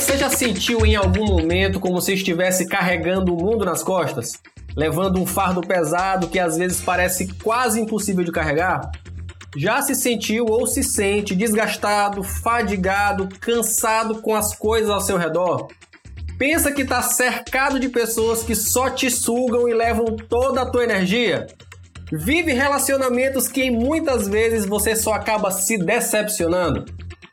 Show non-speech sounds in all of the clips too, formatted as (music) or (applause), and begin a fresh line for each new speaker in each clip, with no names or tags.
Você já sentiu em algum momento como se estivesse carregando o mundo nas costas? Levando um fardo pesado que às vezes parece quase impossível de carregar? Já se sentiu ou se sente desgastado, fadigado, cansado com as coisas ao seu redor? Pensa que está cercado de pessoas que só te sugam e levam toda a tua energia? Vive relacionamentos que muitas vezes você só acaba se decepcionando?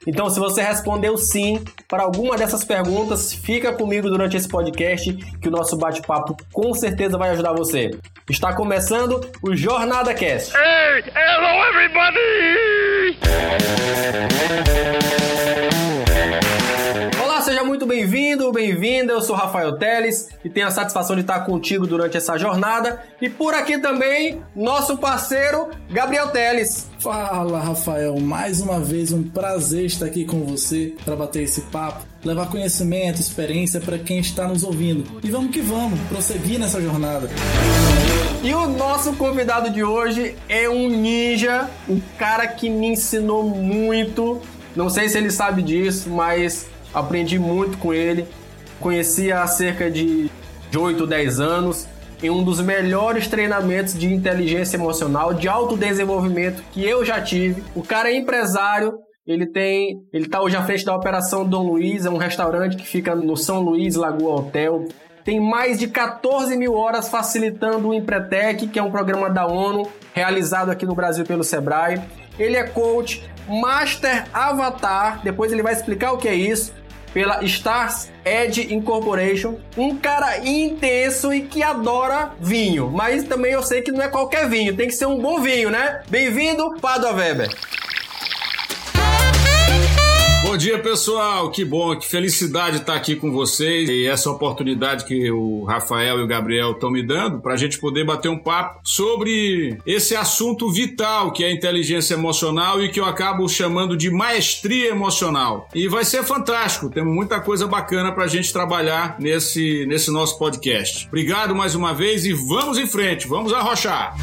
Então, se você respondeu sim para alguma dessas perguntas, fica comigo durante esse podcast que o nosso bate-papo com certeza vai ajudar você. Está começando o Jornada Cast. Hey, hello everybody! Bem-vindo, bem-vinda. Eu sou Rafael Teles e tenho a satisfação de estar contigo durante essa jornada. E por aqui também, nosso parceiro Gabriel Teles.
Fala, Rafael. Mais uma vez, um prazer estar aqui com você para bater esse papo, levar conhecimento, experiência para quem está nos ouvindo. E vamos que vamos, prosseguir nessa jornada.
E o nosso convidado de hoje é um ninja, um cara que me ensinou muito. Não sei se ele sabe disso, mas aprendi muito com ele. Conheci há cerca de 8, 10 anos em um dos melhores treinamentos de inteligência emocional, de autodesenvolvimento que eu já tive. O cara é empresário, ele tem, ele tá hoje à frente da Operação Dom Luiz, é um restaurante que fica no São Luís Lagoa Hotel. Tem mais de 14 mil horas facilitando o Empretec, que é um programa da ONU realizado aqui no Brasil pelo Sebrae. Ele é coach, Master Avatar, depois ele vai explicar o que é isso. Pela Stars Edge Incorporation, um cara intenso e que adora vinho, mas também eu sei que não é qualquer vinho, tem que ser um bom vinho, né? Bem-vindo, Padua Weber.
Bom dia, pessoal. Que bom, que felicidade estar aqui com vocês e essa oportunidade que o Rafael e o Gabriel estão me dando para a gente poder bater um papo sobre esse assunto vital que é a inteligência emocional e que eu acabo chamando de maestria emocional. E vai ser fantástico. Temos muita coisa bacana para a gente trabalhar nesse, nesse nosso podcast. Obrigado mais uma vez e vamos em frente. Vamos arrochar.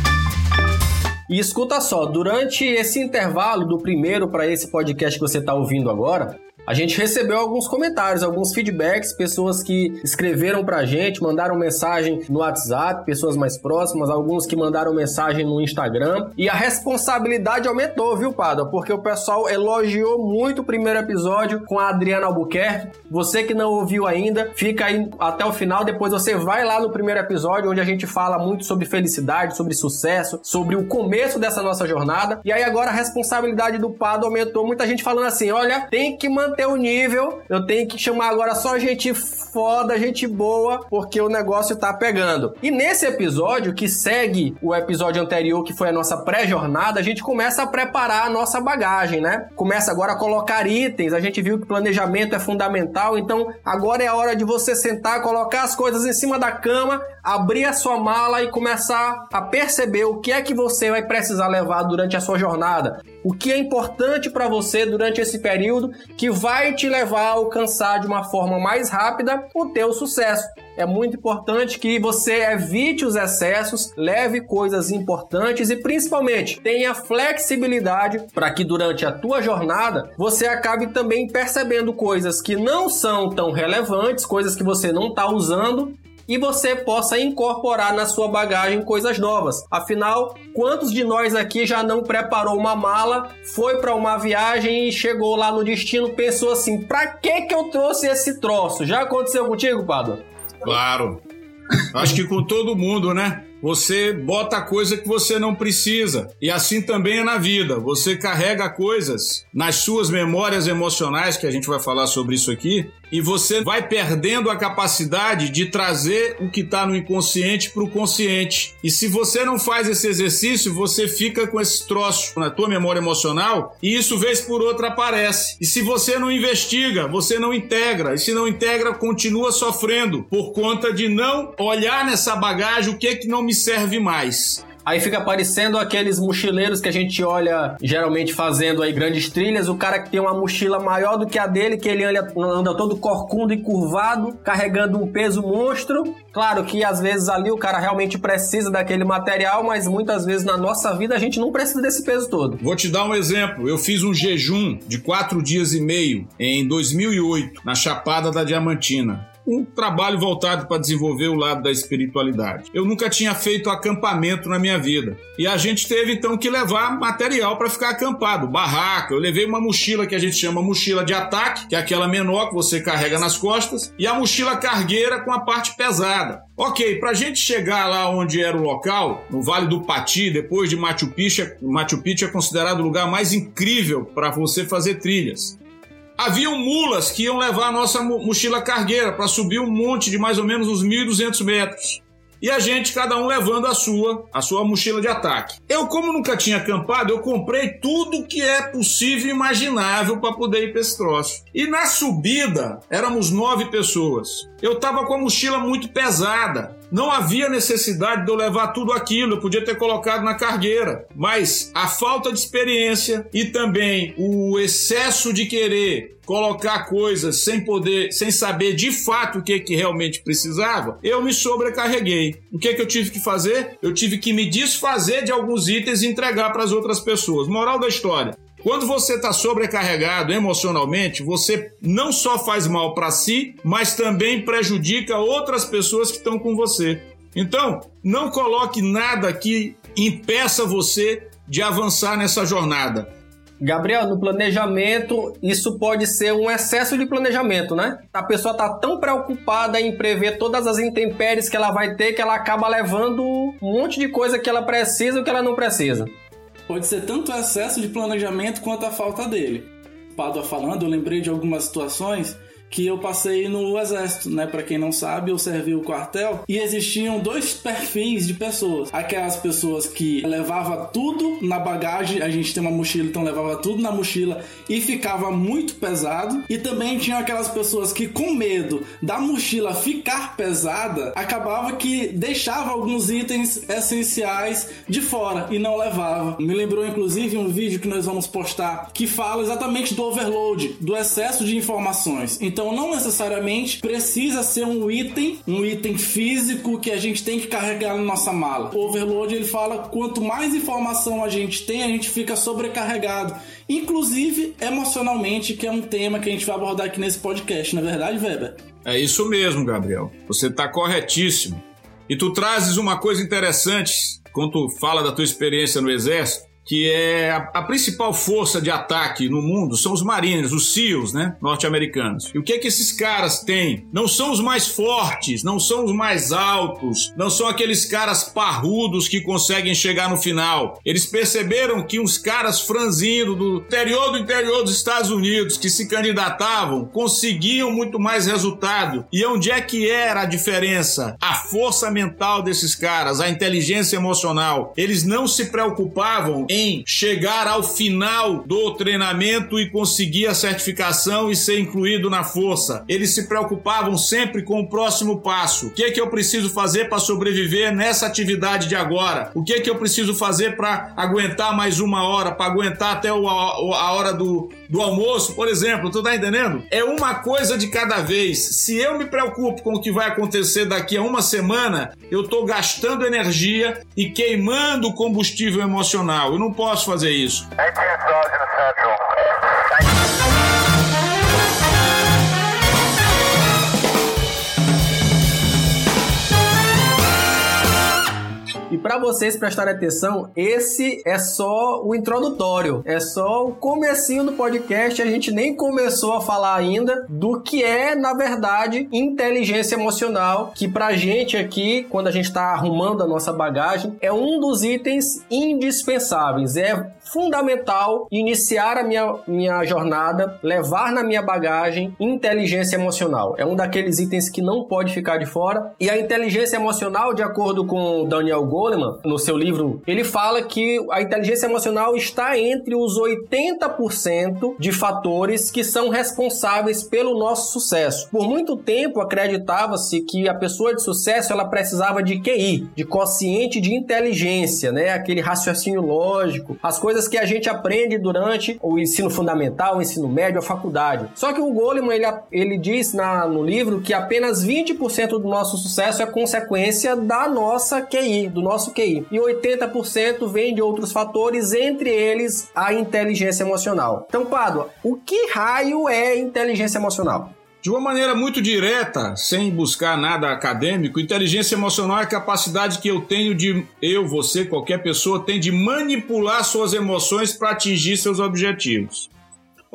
E escuta só, durante esse intervalo do primeiro para esse podcast que você está ouvindo agora, a gente recebeu alguns comentários, alguns feedbacks, pessoas que escreveram pra gente, mandaram mensagem no WhatsApp, pessoas mais próximas, alguns que mandaram mensagem no Instagram. E a responsabilidade aumentou, viu, Pada? Porque o pessoal elogiou muito o primeiro episódio com a Adriana Albuquerque. Você que não ouviu ainda, fica aí até o final. Depois você vai lá no primeiro episódio, onde a gente fala muito sobre felicidade, sobre sucesso, sobre o começo dessa nossa jornada. E aí agora a responsabilidade do Pado aumentou. Muita gente falando assim: olha, tem que manter manter o nível, eu tenho que chamar agora só gente foda, gente boa, porque o negócio tá pegando. E nesse episódio, que segue o episódio anterior, que foi a nossa pré-jornada, a gente começa a preparar a nossa bagagem, né? Começa agora a colocar itens, a gente viu que planejamento é fundamental, então agora é a hora de você sentar, colocar as coisas em cima da cama, abrir a sua mala e começar a perceber o que é que você vai precisar levar durante a sua jornada, o que é importante para você durante esse período que vai te levar a alcançar de uma forma mais rápida o teu sucesso. É muito importante que você evite os excessos, leve coisas importantes e principalmente tenha flexibilidade para que durante a tua jornada você acabe também percebendo coisas que não são tão relevantes, coisas que você não está usando e você possa incorporar na sua bagagem coisas novas. Afinal, quantos de nós aqui já não preparou uma mala, foi para uma viagem e chegou lá no destino, pensou assim: "Para que que eu trouxe esse troço?" Já aconteceu contigo, Pado?
Claro. Acho que com todo mundo, né? Você bota coisa que você não precisa. E assim também é na vida. Você carrega coisas nas suas memórias emocionais, que a gente vai falar sobre isso aqui, e você vai perdendo a capacidade de trazer o que está no inconsciente para o consciente. E se você não faz esse exercício, você fica com esse troço na tua memória emocional e isso vez por outra aparece. E se você não investiga, você não integra. E se não integra, continua sofrendo por conta de não olhar nessa bagagem o que é que não me serve mais.
Aí fica parecendo aqueles mochileiros que a gente olha geralmente fazendo aí grandes trilhas, o cara que tem uma mochila maior do que a dele, que ele anda, anda todo corcundo e curvado, carregando um peso monstro. Claro que às vezes ali o cara realmente precisa daquele material, mas muitas vezes na nossa vida a gente não precisa desse peso todo.
Vou te dar um exemplo. Eu fiz um jejum de quatro dias e meio em 2008 na Chapada da Diamantina um trabalho voltado para desenvolver o lado da espiritualidade. Eu nunca tinha feito acampamento na minha vida. E a gente teve então que levar material para ficar acampado, barraca. Eu levei uma mochila que a gente chama mochila de ataque, que é aquela menor que você carrega nas costas, e a mochila cargueira com a parte pesada. Ok, para a gente chegar lá onde era o local, no Vale do Pati, depois de Machu Picchu, Machu Picchu é considerado o lugar mais incrível para você fazer trilhas. Haviam mulas que iam levar a nossa mochila cargueira para subir um monte de mais ou menos uns 1.200 metros. E a gente, cada um levando a sua, a sua mochila de ataque. Eu, como nunca tinha acampado, eu comprei tudo que é possível e imaginável para poder ir para esse troço. E na subida, éramos nove pessoas. Eu tava com a mochila muito pesada. Não havia necessidade de eu levar tudo aquilo, eu podia ter colocado na cargueira. Mas a falta de experiência e também o excesso de querer colocar coisas sem poder, sem saber de fato o que, que realmente precisava, eu me sobrecarreguei. O que, que eu tive que fazer? Eu tive que me desfazer de alguns itens e entregar para as outras pessoas. Moral da história: quando você está sobrecarregado emocionalmente, você não só faz mal para si, mas também prejudica outras pessoas que estão com você. Então, não coloque nada que impeça você de avançar nessa jornada.
Gabriel, no planejamento, isso pode ser um excesso de planejamento, né? A pessoa está tão preocupada em prever todas as intempéries que ela vai ter que ela acaba levando um monte de coisa que ela precisa ou que ela não precisa
pode ser tanto o excesso de planejamento quanto a falta dele. Pádua falando, eu lembrei de algumas situações que eu passei no exército, né? Para quem não sabe, eu servi o quartel e existiam dois perfis de pessoas. Aquelas pessoas que levava tudo na bagagem, a gente tem uma mochila, então levava tudo na mochila e ficava muito pesado. E também tinha aquelas pessoas que com medo da mochila ficar pesada, acabava que deixava alguns itens essenciais de fora e não levava. Me lembrou inclusive um vídeo que nós vamos postar que fala exatamente do overload, do excesso de informações. Então então não necessariamente precisa ser um item, um item físico que a gente tem que carregar na nossa mala. O overload ele fala quanto mais informação a gente tem, a gente fica sobrecarregado, inclusive emocionalmente, que é um tema que a gente vai abordar aqui nesse podcast, não é verdade, Weber?
É isso mesmo, Gabriel. Você está corretíssimo. E tu trazes uma coisa interessante quando tu fala da tua experiência no exército que é a, a, principal força de ataque no mundo são os Marines, os SEALs, né, norte-americanos. E o que é que esses caras têm? Não são os mais fortes, não são os mais altos, não são aqueles caras parrudos que conseguem chegar no final. Eles perceberam que uns caras franzindo do interior do interior dos Estados Unidos que se candidatavam conseguiam muito mais resultado. E onde é que era a diferença? A força mental desses caras, a inteligência emocional. Eles não se preocupavam em chegar ao final do treinamento e conseguir a certificação e ser incluído na força. Eles se preocupavam sempre com o próximo passo. O que é que eu preciso fazer para sobreviver nessa atividade de agora? O que é que eu preciso fazer para aguentar mais uma hora, para aguentar até a hora do, do almoço, por exemplo? Tu tá entendendo? É uma coisa de cada vez. Se eu me preocupo com o que vai acontecer daqui a uma semana, eu tô gastando energia e queimando combustível emocional. Eu não posso fazer isso.
E para vocês prestarem atenção, esse é só o introdutório, é só o comecinho do podcast, a gente nem começou a falar ainda do que é, na verdade, inteligência emocional, que pra gente aqui, quando a gente tá arrumando a nossa bagagem, é um dos itens indispensáveis, é fundamental iniciar a minha, minha jornada, levar na minha bagagem inteligência emocional. É um daqueles itens que não pode ficar de fora. E a inteligência emocional, de acordo com Daniel Goleman, Goleman, no seu livro, ele fala que a inteligência emocional está entre os 80% de fatores que são responsáveis pelo nosso sucesso. Por muito tempo acreditava-se que a pessoa de sucesso ela precisava de QI, de quociente de inteligência, né? Aquele raciocínio lógico, as coisas que a gente aprende durante o ensino fundamental, o ensino médio, a faculdade. Só que o Goleman ele, ele diz na, no livro que apenas 20% do nosso sucesso é consequência da nossa QI, do nosso QI. E 80% vem de outros fatores, entre eles a inteligência emocional. Então, Pádua, o que raio é inteligência emocional?
De uma maneira muito direta, sem buscar nada acadêmico, inteligência emocional é a capacidade que eu tenho de, eu, você, qualquer pessoa, tem de manipular suas emoções para atingir seus objetivos.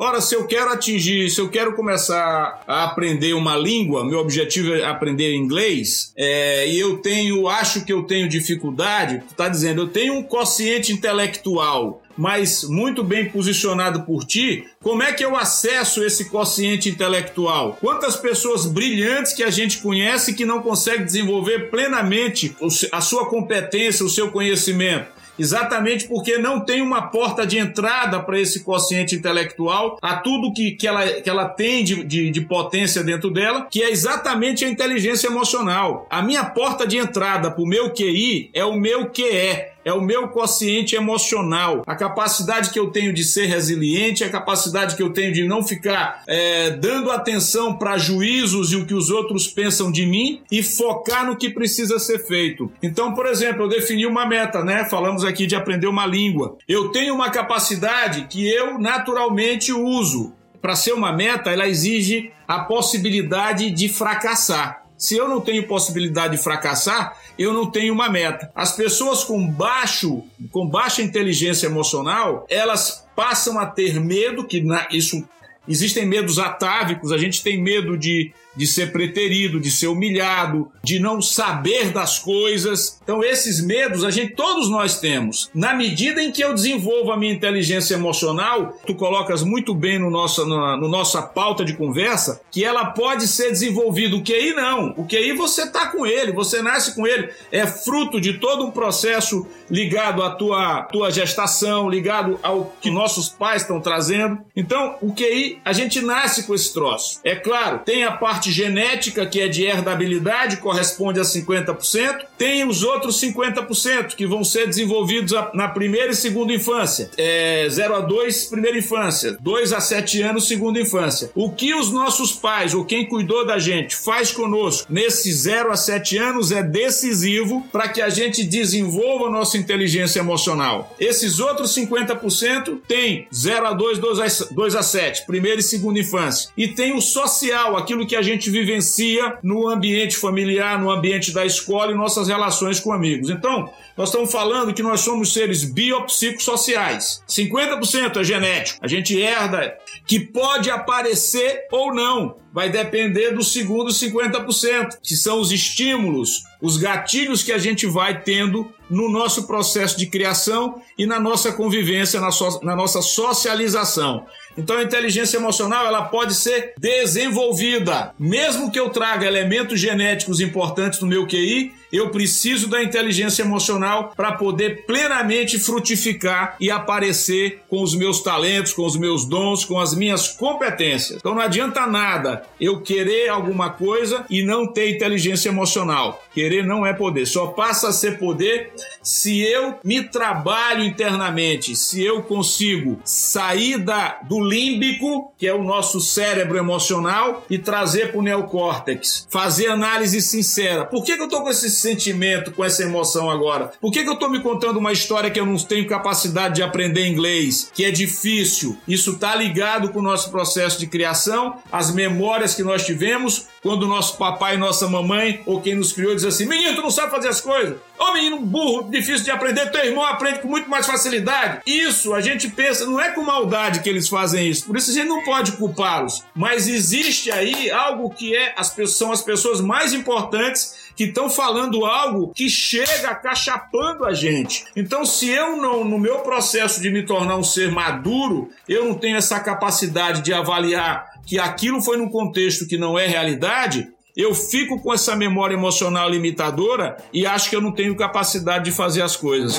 Ora, se eu quero atingir, se eu quero começar a aprender uma língua, meu objetivo é aprender inglês, é, e eu tenho, acho que eu tenho dificuldade, tu tá dizendo, eu tenho um quociente intelectual mas muito bem posicionado por ti, como é que eu acesso esse quociente intelectual? Quantas pessoas brilhantes que a gente conhece que não conseguem desenvolver plenamente a sua competência, o seu conhecimento? Exatamente porque não tem uma porta de entrada para esse quociente intelectual, a tudo que, que, ela, que ela tem de, de, de potência dentro dela, que é exatamente a inteligência emocional. A minha porta de entrada para o meu QI é o meu QE é o meu consciente emocional, a capacidade que eu tenho de ser resiliente, a capacidade que eu tenho de não ficar é, dando atenção para juízos e o que os outros pensam de mim e focar no que precisa ser feito. Então, por exemplo, eu defini uma meta, né? Falamos aqui de aprender uma língua. Eu tenho uma capacidade que eu naturalmente uso. Para ser uma meta, ela exige a possibilidade de fracassar. Se eu não tenho possibilidade de fracassar, eu não tenho uma meta. As pessoas com baixo, com baixa inteligência emocional, elas passam a ter medo, que na, isso existem medos atávicos, a gente tem medo de de ser preterido, de ser humilhado, de não saber das coisas. Então esses medos a gente todos nós temos. Na medida em que eu desenvolvo a minha inteligência emocional, tu colocas muito bem no nosso no, no nossa pauta de conversa que ela pode ser desenvolvida. O QI não. O QI você tá com ele, você nasce com ele. É fruto de todo um processo ligado à tua tua gestação, ligado ao que nossos pais estão trazendo. Então, o QI, a gente nasce com esse troço. É claro, tem a parte parte genética, que é de herdabilidade, corresponde a 50%. Tem os outros 50% que vão ser desenvolvidos na primeira e segunda infância. É 0 a 2, primeira infância. 2 a 7 anos, segunda infância. O que os nossos pais ou quem cuidou da gente faz conosco nesses 0 a 7 anos é decisivo para que a gente desenvolva a nossa inteligência emocional. Esses outros 50% tem 0 a 2, 2 a, 2 a 7, primeira e segunda infância. E tem o social, aquilo que a gente vivencia no ambiente familiar, no ambiente da escola e nossas relações com amigos. Então, nós estamos falando que nós somos seres biopsicossociais. 50% é genético, a gente herda, que pode aparecer ou não. Vai depender do segundo 50%, que são os estímulos, os gatilhos que a gente vai tendo no nosso processo de criação e na nossa convivência, na, so na nossa socialização. Então a inteligência emocional ela pode ser desenvolvida. Mesmo que eu traga elementos genéticos importantes no meu QI, eu preciso da inteligência emocional para poder plenamente frutificar e aparecer com os meus talentos, com os meus dons, com as minhas competências. Então não adianta nada eu querer alguma coisa e não ter inteligência emocional. Querer não é poder, só passa a ser poder se eu me trabalho internamente, se eu consigo sair da, do límbico, que é o nosso cérebro emocional, e trazer para o neocórtex, fazer análise sincera. Por que, que eu estou com esse sentimento, com essa emoção agora? Por que, que eu estou me contando uma história que eu não tenho capacidade de aprender inglês, que é difícil? Isso está ligado com o nosso processo de criação, as memórias que nós tivemos, quando nosso papai e nossa mamãe, ou quem nos criou, diz assim: menino, tu não sabe fazer as coisas. Ô menino burro, difícil de aprender, teu irmão aprende com muito mais facilidade. Isso a gente pensa, não é com maldade que eles fazem isso, por isso a gente não pode culpá-los. Mas existe aí algo que é as são as pessoas mais importantes que estão falando algo que chega cachapando a gente. Então, se eu não, no meu processo de me tornar um ser maduro, eu não tenho essa capacidade de avaliar que aquilo foi num contexto que não é realidade, eu fico com essa memória emocional limitadora e acho que eu não tenho capacidade de fazer as coisas.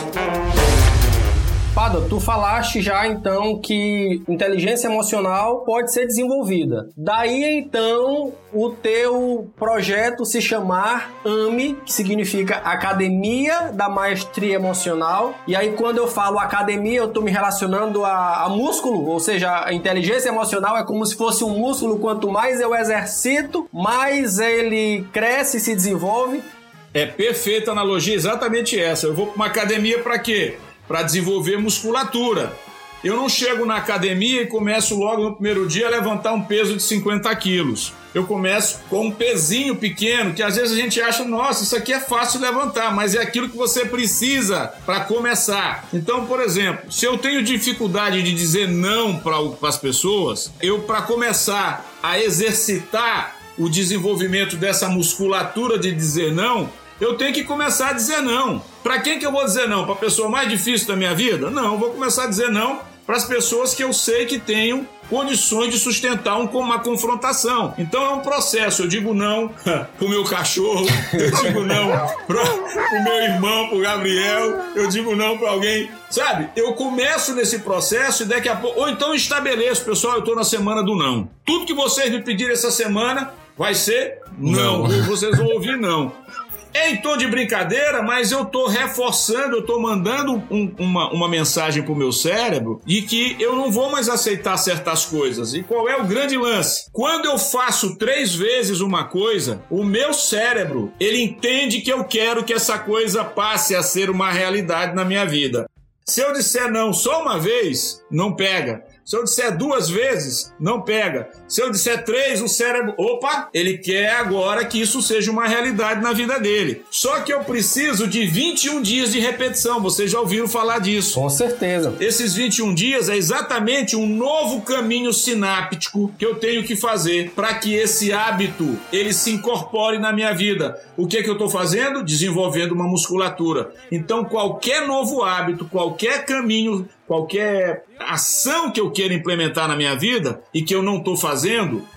Pado, tu falaste já então que inteligência emocional pode ser desenvolvida. Daí então o teu projeto se chamar AME, que significa Academia da Maestria Emocional. E aí quando eu falo academia, eu estou me relacionando a, a músculo, ou seja, a inteligência emocional é como se fosse um músculo. Quanto mais eu exercito, mais ele cresce e se desenvolve.
É perfeita analogia, exatamente essa. Eu vou para uma academia para quê? Para desenvolver musculatura. Eu não chego na academia e começo logo no primeiro dia a levantar um peso de 50 quilos. Eu começo com um pezinho pequeno que às vezes a gente acha, nossa, isso aqui é fácil de levantar, mas é aquilo que você precisa para começar. Então, por exemplo, se eu tenho dificuldade de dizer não para as pessoas, eu, para começar a exercitar o desenvolvimento dessa musculatura de dizer não, eu tenho que começar a dizer não. Para quem que eu vou dizer não? Para a pessoa mais difícil da minha vida? Não, eu vou começar a dizer não para as pessoas que eu sei que tenham condições de sustentar um, uma confrontação. Então é um processo. Eu digo não (laughs) pro meu cachorro, eu digo não pro, pro meu irmão, pro Gabriel, eu digo não para alguém. Sabe? Eu começo nesse processo e daqui a pouco. Ou então estabeleço, pessoal, eu tô na semana do não. Tudo que vocês me pedirem essa semana vai ser não. não. Vocês vão ouvir não. É em tom de brincadeira, mas eu tô reforçando, eu tô mandando um, uma, uma mensagem pro meu cérebro de que eu não vou mais aceitar certas coisas. E qual é o grande lance? Quando eu faço três vezes uma coisa, o meu cérebro, ele entende que eu quero que essa coisa passe a ser uma realidade na minha vida. Se eu disser não só uma vez, não pega. Se eu disser duas vezes, não pega. Se eu disser três, o cérebro, opa, ele quer agora que isso seja uma realidade na vida dele. Só que eu preciso de 21 dias de repetição. Vocês já ouviram falar disso?
Com certeza.
Esses 21 dias é exatamente um novo caminho sináptico que eu tenho que fazer para que esse hábito ele se incorpore na minha vida. O que é que eu estou fazendo? Desenvolvendo uma musculatura. Então qualquer novo hábito, qualquer caminho qualquer ação que eu queira implementar na minha vida e que eu não estou fazendo,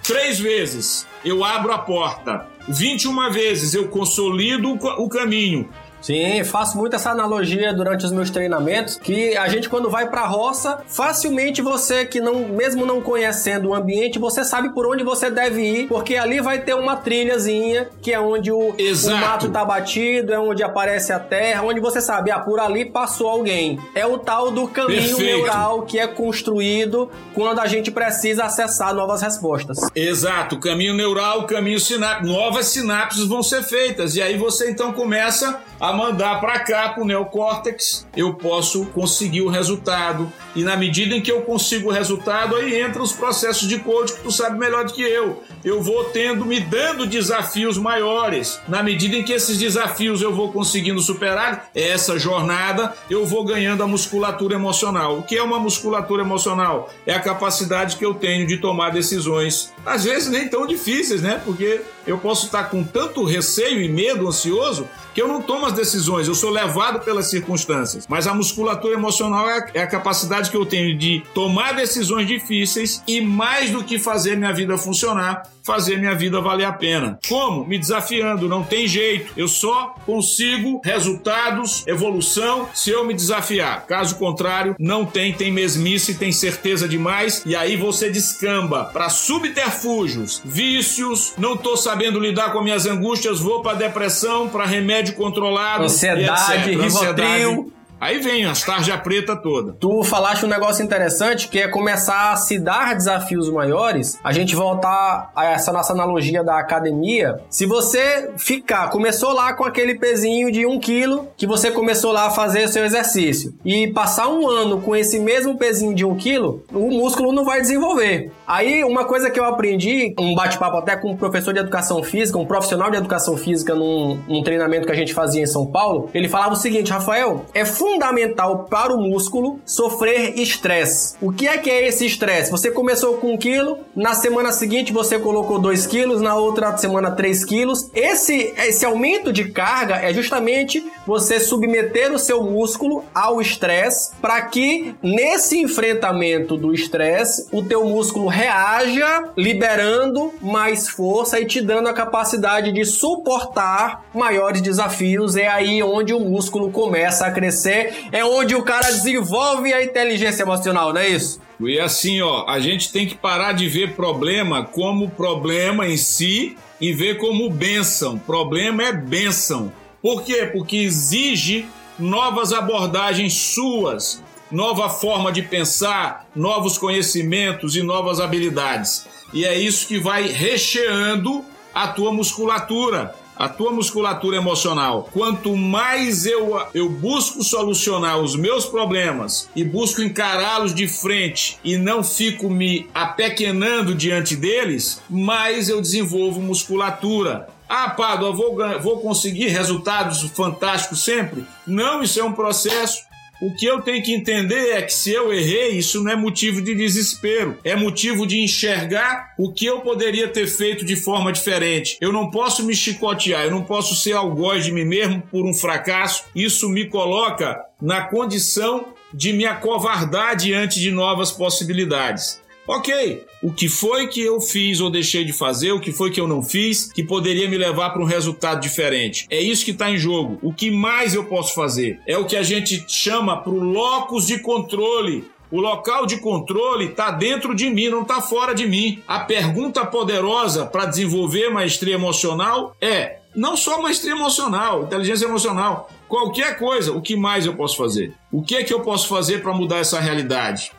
três vezes eu abro a porta, 21 vezes eu consolido o caminho,
Sim, faço muito essa analogia durante os meus treinamentos, que a gente quando vai pra roça, facilmente você que não, mesmo não conhecendo o ambiente, você sabe por onde você deve ir, porque ali vai ter uma trilhazinha, que é onde o, o mato tá batido, é onde aparece a terra, onde você sabe, ah, por ali passou alguém. É o tal do caminho Perfeito. neural que é construído quando a gente precisa acessar novas respostas.
Exato, caminho neural, caminho sináptico, novas sinapses vão ser feitas, e aí você então começa a mandar para cá, para o neocórtex, eu posso conseguir o resultado. E na medida em que eu consigo o resultado, aí entra os processos de coaching que tu sabe melhor do que eu. Eu vou tendo, me dando desafios maiores. Na medida em que esses desafios eu vou conseguindo superar essa jornada, eu vou ganhando a musculatura emocional. O que é uma musculatura emocional? É a capacidade que eu tenho de tomar decisões, às vezes nem tão difíceis, né? Porque eu posso estar com tanto receio e medo, ansioso, que eu não tomo as decisões, eu sou levado pelas circunstâncias. Mas a musculatura emocional é a, é a capacidade que eu tenho de tomar decisões difíceis e, mais do que fazer minha vida funcionar, fazer minha vida valer a pena. Como? Me desafiando, não tem jeito. Eu só consigo resultados, evolução, se eu me desafiar. Caso contrário, não tem, tem mesmice, tem certeza demais, e aí você descamba para subterfúgios, vícios, não tô sabendo lidar com minhas angústias, vou para depressão, para remédio controlado,
ansiedade, rivotril.
Aí vem as tarja preta toda.
Tu falaste um negócio interessante que é começar a se dar desafios maiores. A gente voltar a essa nossa analogia da academia. Se você ficar, começou lá com aquele pezinho de um quilo que você começou lá a fazer seu exercício e passar um ano com esse mesmo pezinho de um quilo, o músculo não vai desenvolver. Aí, uma coisa que eu aprendi, um bate-papo até com um professor de educação física, um profissional de educação física num, num treinamento que a gente fazia em São Paulo, ele falava o seguinte, Rafael, é fundamental para o músculo sofrer estresse. O que é que é esse estresse? Você começou com 1 quilo, na semana seguinte você colocou 2 quilos, na outra semana 3 quilos. Esse, esse aumento de carga é justamente você submeter o seu músculo ao estresse para que nesse enfrentamento do estresse o teu músculo reaja liberando mais força e te dando a capacidade de suportar maiores desafios. É aí onde o músculo começa a crescer, é onde o cara desenvolve a inteligência emocional, não é isso?
E assim, ó, a gente tem que parar de ver problema como problema em si e ver como bênção. Problema é bênção. Por quê? Porque exige novas abordagens suas, nova forma de pensar, novos conhecimentos e novas habilidades. E é isso que vai recheando a tua musculatura a tua musculatura emocional. Quanto mais eu, eu busco solucionar os meus problemas e busco encará-los de frente e não fico me apequenando diante deles, mais eu desenvolvo musculatura. Ah, Pádua, vou, vou conseguir resultados fantásticos sempre? Não, isso é um processo. O que eu tenho que entender é que se eu errei, isso não é motivo de desespero, é motivo de enxergar o que eu poderia ter feito de forma diferente. Eu não posso me chicotear, eu não posso ser algoz de mim mesmo por um fracasso. Isso me coloca na condição de me acovardar diante de novas possibilidades. Ok, o que foi que eu fiz ou deixei de fazer, o que foi que eu não fiz, que poderia me levar para um resultado diferente. É isso que está em jogo. O que mais eu posso fazer? É o que a gente chama para o locus de controle. O local de controle está dentro de mim, não está fora de mim. A pergunta poderosa para desenvolver maestria emocional é não só maestria emocional, inteligência emocional, qualquer coisa. O que mais eu posso fazer? O que é que eu posso fazer para mudar essa realidade?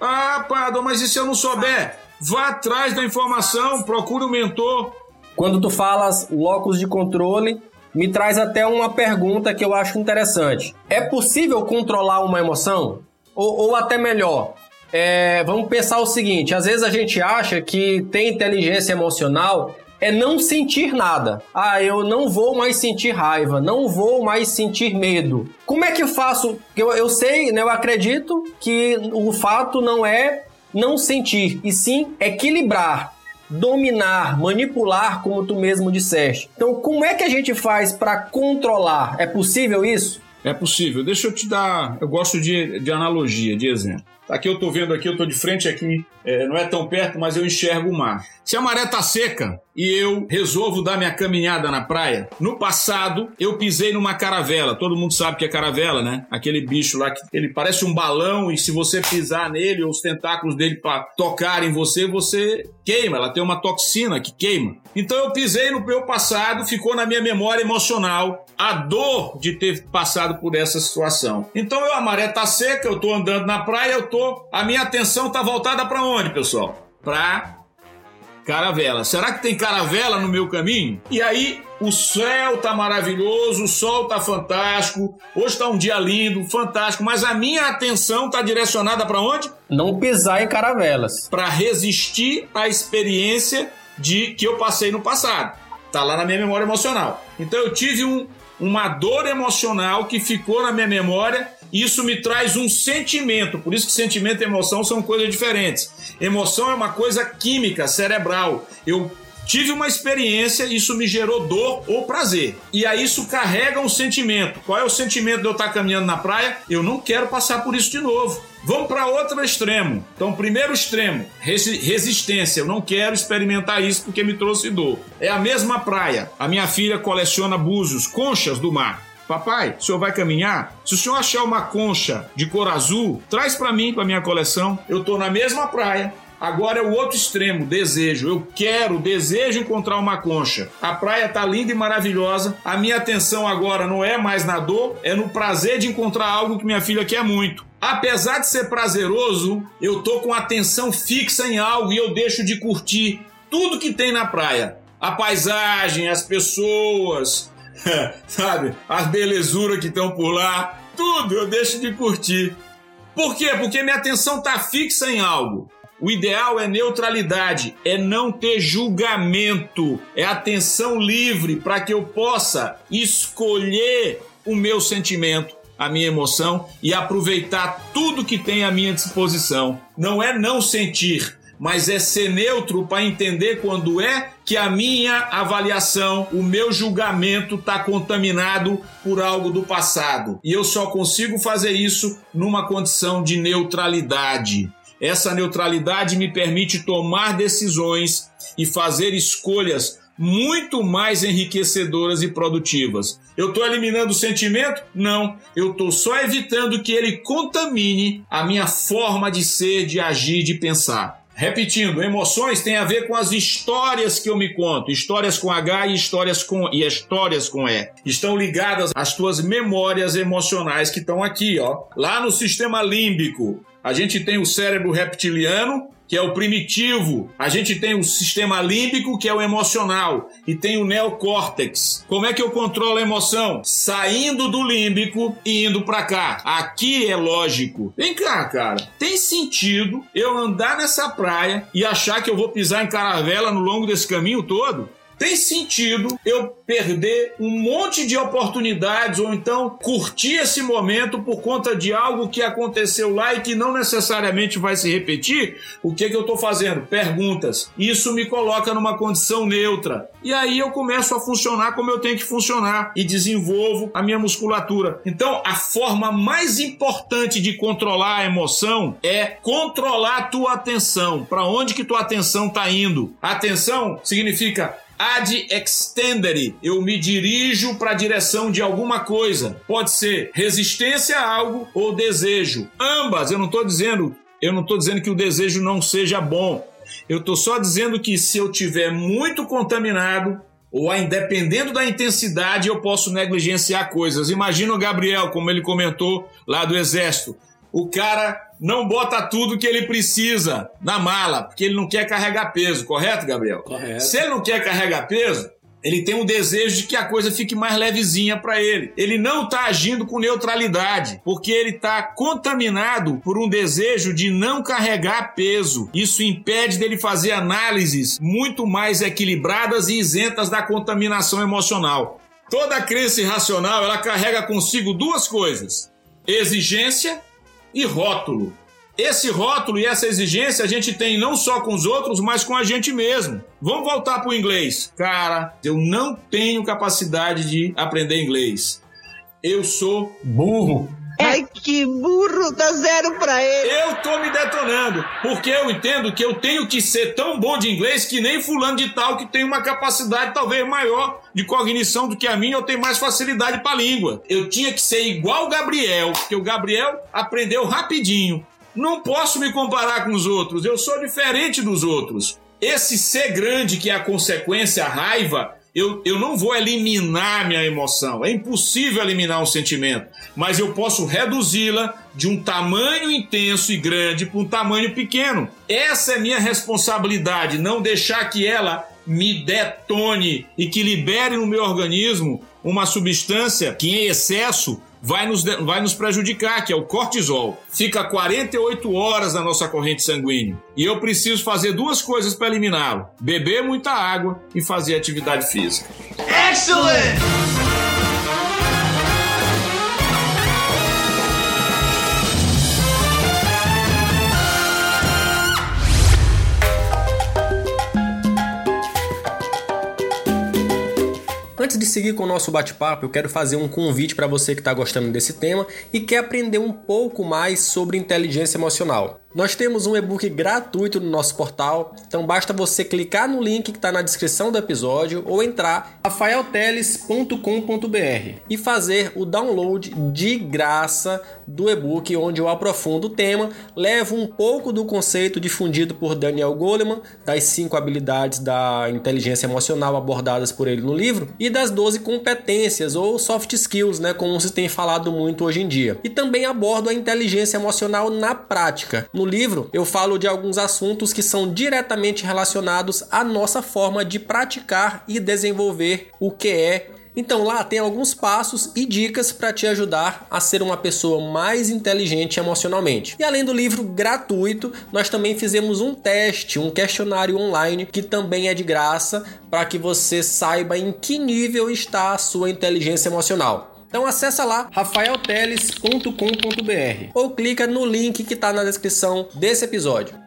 Ah, Pado, mas e se eu não souber? Vá atrás da informação, procure um mentor.
Quando tu falas locus de controle, me traz até uma pergunta que eu acho interessante. É possível controlar uma emoção? Ou, ou até melhor, é, vamos pensar o seguinte: às vezes a gente acha que ter inteligência emocional é não sentir nada. Ah, eu não vou mais sentir raiva, não vou mais sentir medo. Como é que eu faço? Eu, eu sei, né, eu acredito que o fato não é não sentir, e sim equilibrar, dominar, manipular, como tu mesmo disseste. Então, como é que a gente faz para controlar? É possível isso?
É possível. Deixa eu te dar. Eu gosto de, de analogia, de exemplo. Aqui eu estou vendo aqui, eu estou de frente aqui, é, não é tão perto, mas eu enxergo o mar. Se a maré tá seca e eu resolvo dar minha caminhada na praia, no passado eu pisei numa caravela. Todo mundo sabe que é caravela, né? Aquele bicho lá que ele parece um balão e se você pisar nele, os tentáculos dele para tocar em você, você queima. Ela tem uma toxina que queima. Então eu pisei no meu passado, ficou na minha memória emocional a dor de ter passado por essa situação. Então eu, a maré tá seca, eu tô andando na praia, eu tô, a minha atenção tá voltada para onde, pessoal? Para caravela. Será que tem caravela no meu caminho? E aí, o céu tá maravilhoso, o sol tá fantástico, hoje tá um dia lindo, fantástico, mas a minha atenção tá direcionada para onde?
Não pisar em caravelas.
Para resistir à experiência de que eu passei no passado. Tá lá na minha memória emocional. Então eu tive um, uma dor emocional que ficou na minha memória isso me traz um sentimento. Por isso que sentimento e emoção são coisas diferentes. Emoção é uma coisa química, cerebral. Eu tive uma experiência, isso me gerou dor ou prazer. E aí isso carrega um sentimento. Qual é o sentimento de eu estar caminhando na praia? Eu não quero passar por isso de novo. Vamos para outro extremo. Então, primeiro extremo, resistência. Eu não quero experimentar isso porque me trouxe dor. É a mesma praia. A minha filha coleciona búzios, conchas do mar. Papai, o senhor vai caminhar? Se o senhor achar uma concha de cor azul, traz para mim, para minha coleção. Eu tô na mesma praia, Agora é o outro extremo, desejo. Eu quero, desejo encontrar uma concha. A praia tá linda e maravilhosa. A minha atenção agora não é mais na dor, é no prazer de encontrar algo que minha filha quer muito. Apesar de ser prazeroso, eu tô com atenção fixa em algo e eu deixo de curtir tudo que tem na praia. A paisagem, as pessoas, (laughs) sabe? As belezuras que estão por lá, tudo eu deixo de curtir. Por quê? Porque minha atenção está fixa em algo. O ideal é neutralidade, é não ter julgamento, é atenção livre para que eu possa escolher o meu sentimento, a minha emoção e aproveitar tudo que tem à minha disposição. Não é não sentir, mas é ser neutro para entender quando é que a minha avaliação, o meu julgamento está contaminado por algo do passado. E eu só consigo fazer isso numa condição de neutralidade. Essa neutralidade me permite tomar decisões e fazer escolhas muito mais enriquecedoras e produtivas. Eu estou eliminando o sentimento? Não. Eu estou só evitando que ele contamine a minha forma de ser, de agir, de pensar. Repetindo, emoções têm a ver com as histórias que eu me conto, histórias com H e histórias com e histórias com E. Estão ligadas às tuas memórias emocionais que estão aqui, ó. Lá no sistema límbico, a gente tem o cérebro reptiliano, que é o primitivo. A gente tem o sistema límbico, que é o emocional, e tem o neocórtex. Como é que eu controlo a emoção? Saindo do límbico e indo para cá. Aqui é lógico. Vem cá, cara. Tem sentido eu andar nessa praia e achar que eu vou pisar em caravela no longo desse caminho todo? Tem sentido eu perder um monte de oportunidades ou então curtir esse momento por conta de algo que aconteceu lá e que não necessariamente vai se repetir? O que, que eu estou fazendo? Perguntas. Isso me coloca numa condição neutra. E aí eu começo a funcionar como eu tenho que funcionar e desenvolvo a minha musculatura. Então, a forma mais importante de controlar a emoção é controlar a tua atenção. Para onde que tua atenção está indo? Atenção significa ad extendere. Eu me dirijo para a direção de alguma coisa. Pode ser resistência a algo ou desejo. Ambas, eu não estou dizendo, eu não estou dizendo que o desejo não seja bom. Eu estou só dizendo que se eu tiver muito contaminado, ou dependendo da intensidade, eu posso negligenciar coisas. Imagina o Gabriel, como ele comentou lá do exército. O cara não bota tudo que ele precisa na mala, porque ele não quer carregar peso, correto, Gabriel?
Correto.
Se ele não quer carregar peso, ele tem um desejo de que a coisa fique mais levezinha para ele. Ele não está agindo com neutralidade, porque ele está contaminado por um desejo de não carregar peso. Isso impede dele fazer análises muito mais equilibradas e isentas da contaminação emocional. Toda crença irracional, ela carrega consigo duas coisas: exigência e rótulo. Esse rótulo e essa exigência a gente tem não só com os outros, mas com a gente mesmo. Vamos voltar para o inglês. Cara, eu não tenho capacidade de aprender inglês. Eu sou burro.
Ai, que burro, dá zero pra ele.
Eu tô me detonando, porque eu entendo que eu tenho que ser tão bom de inglês que nem fulano de tal que tem uma capacidade talvez maior de cognição do que a minha, eu tenho mais facilidade para língua. Eu tinha que ser igual o Gabriel, porque o Gabriel aprendeu rapidinho. Não posso me comparar com os outros, eu sou diferente dos outros. Esse ser grande que é a consequência, a raiva, eu, eu não vou eliminar minha emoção. É impossível eliminar um sentimento. Mas eu posso reduzi-la de um tamanho intenso e grande para um tamanho pequeno. Essa é minha responsabilidade, não deixar que ela me detone e que libere no meu organismo uma substância que em excesso vai nos, vai nos prejudicar, que é o cortisol. Fica 48 horas na nossa corrente sanguínea. E eu preciso fazer duas coisas para eliminá-lo: beber muita água e fazer atividade física.
Excellent!
De seguir com o nosso bate-papo, eu quero fazer um convite para você que está gostando desse tema e quer aprender um pouco mais sobre inteligência emocional. Nós temos um e-book gratuito no nosso portal, então basta você clicar no link que está na descrição do episódio ou entrar rafaelteles.com.br e fazer o download de graça do e-book onde eu aprofundo o tema, levo um pouco do conceito difundido por Daniel Goleman, das cinco habilidades da inteligência emocional abordadas por ele no livro e das 12 competências ou soft skills, né, como se tem falado muito hoje em dia. E também abordo a inteligência emocional na prática. No livro, eu falo de alguns assuntos que são diretamente relacionados à nossa forma de praticar e desenvolver o que é então lá tem alguns passos e dicas para te ajudar a ser uma pessoa mais inteligente emocionalmente. E além do livro gratuito, nós também fizemos um teste, um questionário online que também é de graça para que você saiba em que nível está a sua inteligência emocional. Então acessa lá rafaelteles.com.br ou clica no link que está na descrição desse episódio.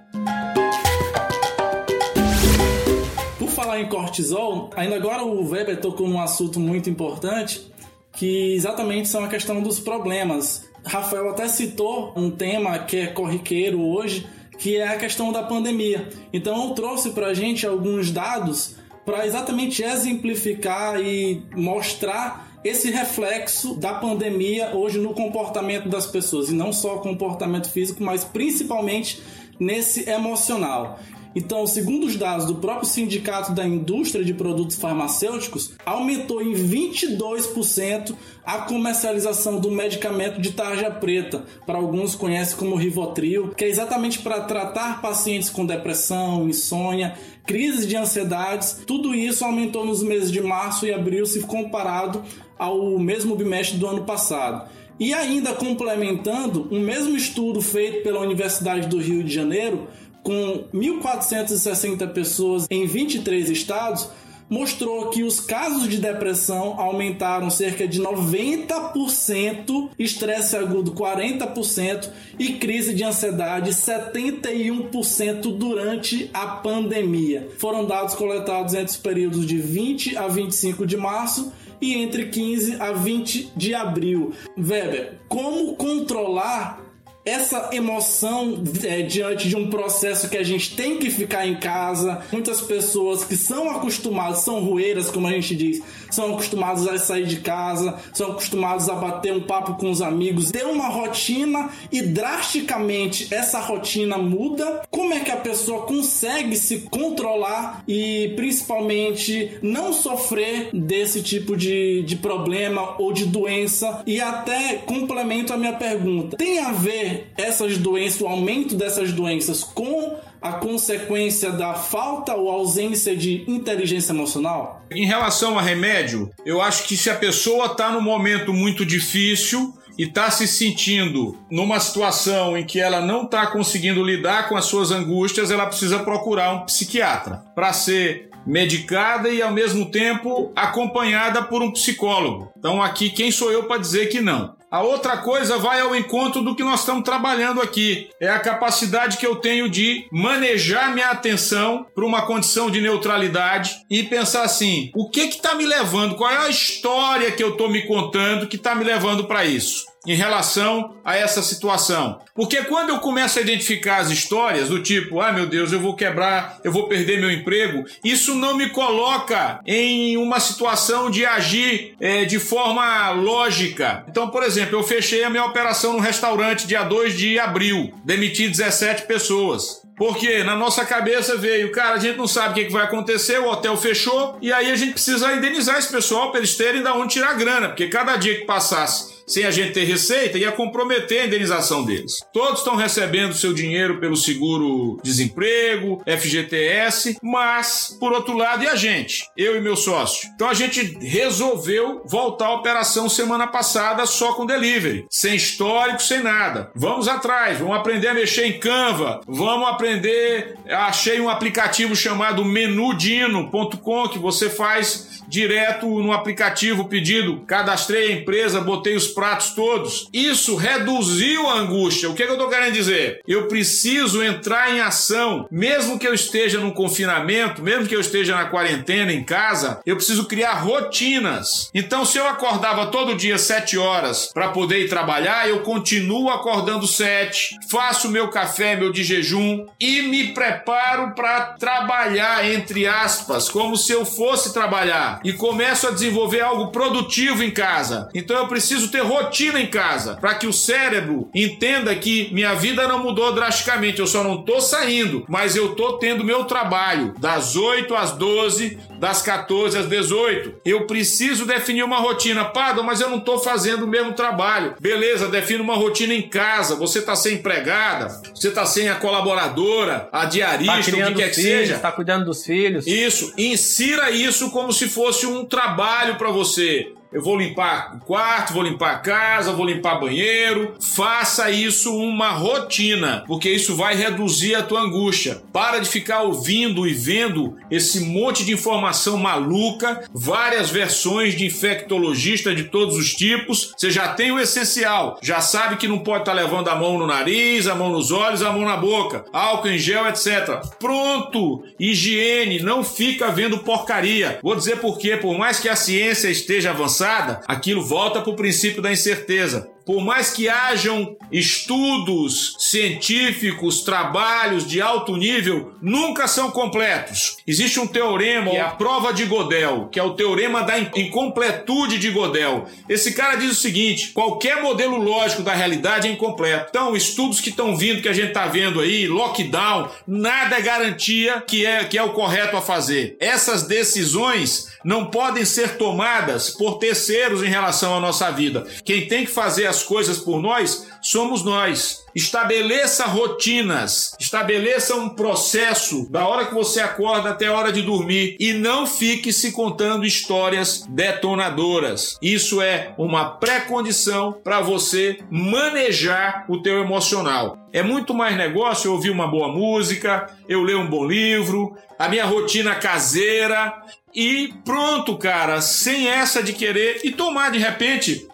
Por falar em cortisol, ainda agora o Weber tocou num assunto muito importante, que exatamente são a questão dos problemas. Rafael até citou um tema que é corriqueiro hoje, que é a questão da pandemia. Então eu trouxe para a gente alguns dados para exatamente exemplificar e mostrar esse reflexo da pandemia hoje no comportamento das pessoas, e não só comportamento físico, mas principalmente nesse emocional. Então, segundo os dados do próprio Sindicato da Indústria de Produtos Farmacêuticos, aumentou em 22% a comercialização do medicamento de tarja preta, para alguns conhecem como Rivotril, que é exatamente para tratar pacientes com depressão, insônia, crises de ansiedades. Tudo isso aumentou nos meses de março e abril se comparado ao mesmo bimestre do ano passado. E ainda complementando, um mesmo estudo feito pela Universidade do Rio de Janeiro com 1.460 pessoas em 23 estados, mostrou que os casos de depressão aumentaram cerca de 90%, estresse agudo 40% e crise de ansiedade 71% durante a pandemia. Foram dados coletados entre os períodos de 20 a 25 de março e entre 15 a 20 de abril. Weber, como controlar essa emoção é, diante de um processo que a gente tem que ficar em casa. Muitas pessoas que são acostumadas, são rueiras, como a gente diz, são acostumados a sair de casa, são acostumados a bater um papo com os amigos, ter uma rotina e drasticamente essa rotina muda. Como é que a pessoa consegue se controlar e principalmente não sofrer desse tipo de, de problema ou de doença? E até complemento a minha pergunta: tem a ver essas doenças, o aumento dessas doenças com a consequência da falta ou ausência de inteligência emocional?
Em relação a remédio, eu acho que se a pessoa está num momento muito difícil e está se sentindo numa situação em que ela não está conseguindo lidar com as suas angústias, ela precisa procurar um psiquiatra para ser medicada e ao mesmo tempo acompanhada por um psicólogo. Então aqui quem sou eu para dizer que não? A outra coisa vai ao encontro do que nós estamos trabalhando aqui. É a capacidade que eu tenho de manejar minha atenção para uma condição de neutralidade e pensar assim: o que está me levando? Qual é a história que eu estou me contando que está me levando para isso? Em relação a essa situação. Porque quando eu começo a identificar as histórias do tipo, ah meu Deus, eu vou quebrar, eu vou perder meu emprego, isso não me coloca em uma situação de agir é, de forma lógica. Então, por exemplo, eu fechei a minha operação no restaurante dia 2 de abril, demiti 17 pessoas. Porque na nossa cabeça veio, cara, a gente não sabe o que vai acontecer, o hotel fechou, e aí a gente precisa indenizar esse pessoal para eles terem da onde tirar grana, porque cada dia que passasse sem a gente ter receita, ia comprometer a indenização deles. Todos estão recebendo seu dinheiro pelo seguro-desemprego, FGTS, mas, por outro lado, e a gente? Eu e meu sócio. Então a gente resolveu voltar à operação semana passada só com delivery, sem histórico, sem nada. Vamos atrás, vamos aprender a mexer em Canva, vamos aprender. Achei um aplicativo chamado menudino.com que você faz direto no aplicativo pedido, cadastrei a empresa, botei os pratos todos. Isso reduziu a angústia. O que, é que eu estou querendo dizer? Eu preciso entrar em ação, mesmo que eu esteja no confinamento, mesmo que eu esteja na quarentena em casa, eu preciso criar rotinas. Então, se eu acordava todo dia sete horas para poder ir trabalhar, eu continuo acordando sete, faço meu café, meu de jejum e me preparo para trabalhar entre aspas, como se eu fosse trabalhar e começo a desenvolver algo produtivo em casa. Então eu preciso ter rotina em casa, para que o cérebro entenda que minha vida não mudou drasticamente, eu só não tô saindo, mas eu tô tendo meu trabalho das 8 às 12, das 14 às 18. Eu preciso definir uma rotina. Pado, mas eu não tô fazendo o mesmo trabalho. Beleza, defina uma rotina em casa. Você tá sem empregada, você tá sem a colaboradora, a diarista, tá o que quer que filhos, seja.
Tá cuidando dos filhos.
Isso, insira isso como se fosse um trabalho para você. Eu vou limpar o quarto, vou limpar a casa, vou limpar banheiro. Faça isso uma rotina, porque isso vai reduzir a tua angústia. Para de ficar ouvindo e vendo esse monte de informação maluca, várias versões de infectologista de todos os tipos. Você já tem o essencial, já sabe que não pode estar tá levando a mão no nariz, a mão nos olhos, a mão na boca, álcool em gel, etc. Pronto! Higiene, não fica vendo porcaria. Vou dizer por quê, por mais que a ciência esteja avançada, aquilo volta para o princípio da incerteza. Por mais que hajam estudos científicos, trabalhos de alto nível, nunca são completos. Existe um teorema, que é a prova de Godel, que é o teorema da incompletude de Godel. Esse cara diz o seguinte: qualquer modelo lógico da realidade é incompleto. Então, estudos que estão vindo, que a gente está vendo aí, lockdown, nada é garantia que é, que é o correto a fazer. Essas decisões não podem ser tomadas por terceiros em relação à nossa vida. Quem tem que fazer as coisas por nós somos nós. Estabeleça rotinas, estabeleça um processo da hora que você acorda até a hora de dormir e não fique se contando histórias detonadoras. Isso é uma pré-condição para você manejar o teu emocional. É muito mais negócio eu ouvir uma boa música, eu ler um bom livro, a minha rotina caseira e pronto, cara, sem essa de querer e tomar de repente,